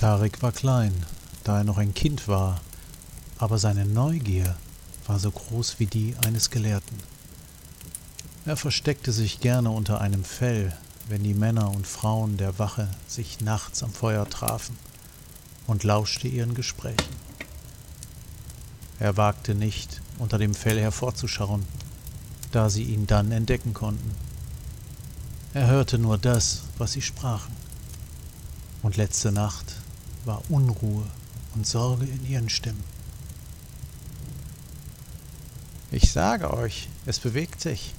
Tarik war klein, da er noch ein Kind war, aber seine Neugier war so groß wie die eines Gelehrten. Er versteckte sich gerne unter einem Fell, wenn die Männer und Frauen der Wache sich nachts am Feuer trafen, und lauschte ihren Gesprächen. Er wagte nicht, unter dem Fell hervorzuschauen, da sie ihn dann entdecken konnten. Er hörte nur das, was sie sprachen. Und letzte Nacht war Unruhe und Sorge in ihren Stimmen. Ich sage euch, es bewegt sich.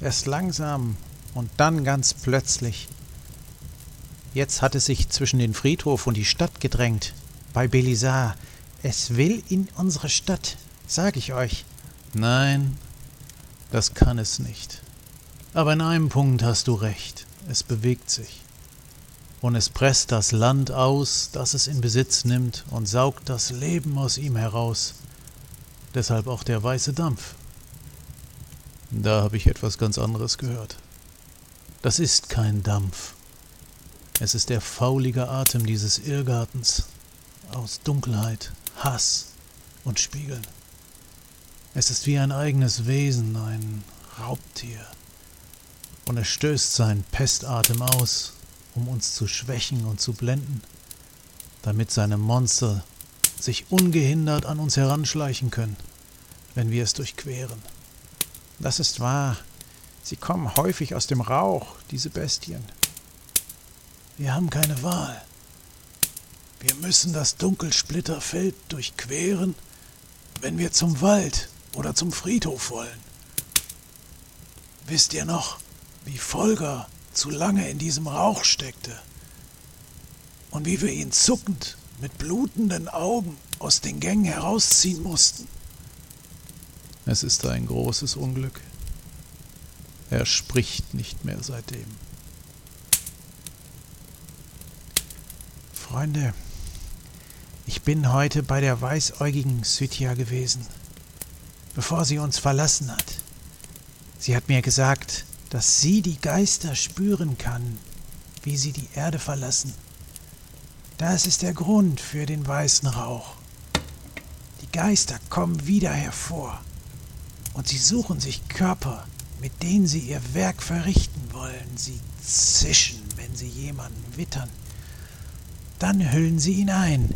Erst langsam und dann ganz plötzlich. Jetzt hat es sich zwischen den Friedhof und die Stadt gedrängt. Bei Belisar. Es will in unsere Stadt, sag ich euch. Nein, das kann es nicht. Aber in einem Punkt hast du recht. Es bewegt sich. Und es presst das Land aus, das es in Besitz nimmt, und saugt das Leben aus ihm heraus. Deshalb auch der weiße Dampf. Da habe ich etwas ganz anderes gehört. Das ist kein Dampf. Es ist der faulige Atem dieses Irrgartens aus Dunkelheit, Hass und Spiegeln. Es ist wie ein eigenes Wesen, ein Raubtier. Und es stößt seinen Pestatem aus, um uns zu schwächen und zu blenden, damit seine Monster sich ungehindert an uns heranschleichen können, wenn wir es durchqueren. Das ist wahr. Sie kommen häufig aus dem Rauch, diese Bestien. Wir haben keine Wahl. Wir müssen das Dunkelsplitterfeld durchqueren, wenn wir zum Wald oder zum Friedhof wollen. Wisst ihr noch, wie Folger zu lange in diesem Rauch steckte und wie wir ihn zuckend mit blutenden Augen aus den Gängen herausziehen mussten. Es ist ein großes Unglück. Er spricht nicht mehr seitdem. Freunde, ich bin heute bei der weißäugigen Sythia gewesen, bevor sie uns verlassen hat. Sie hat mir gesagt, dass sie die Geister spüren kann, wie sie die Erde verlassen. Das ist der Grund für den weißen Rauch. Die Geister kommen wieder hervor und sie suchen sich Körper, mit denen sie ihr Werk verrichten wollen. Sie zischen, wenn sie jemanden wittern. Dann hüllen sie ihn ein.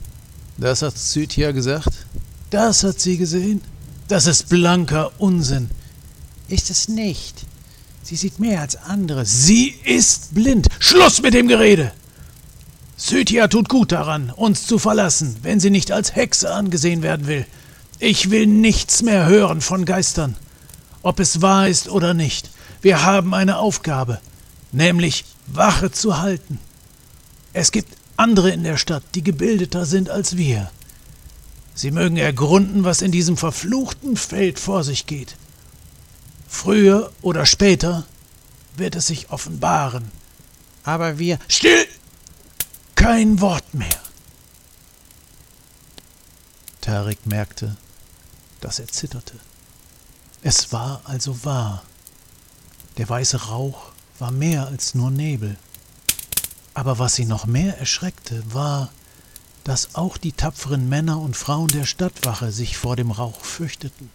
Das hat Zythia gesagt? Das hat sie gesehen? Das ist blanker Unsinn. Ist es nicht. Sie sieht mehr als andere. Sie ist blind. Schluss mit dem Gerede! Sythia tut gut daran, uns zu verlassen, wenn sie nicht als Hexe angesehen werden will. Ich will nichts mehr hören von Geistern, ob es wahr ist oder nicht. Wir haben eine Aufgabe, nämlich Wache zu halten. Es gibt andere in der Stadt, die gebildeter sind als wir. Sie mögen ergründen, was in diesem verfluchten Feld vor sich geht. Früher oder später wird es sich offenbaren. Aber wir. Still! Kein Wort mehr! Tarik merkte, dass er zitterte. Es war also wahr. Der weiße Rauch war mehr als nur Nebel. Aber was sie noch mehr erschreckte, war, dass auch die tapferen Männer und Frauen der Stadtwache sich vor dem Rauch fürchteten.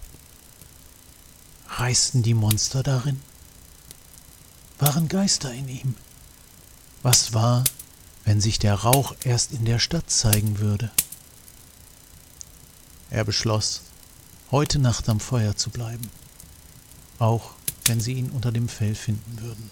Reisten die Monster darin? Waren Geister in ihm? Was war, wenn sich der Rauch erst in der Stadt zeigen würde? Er beschloss, heute Nacht am Feuer zu bleiben, auch wenn sie ihn unter dem Fell finden würden.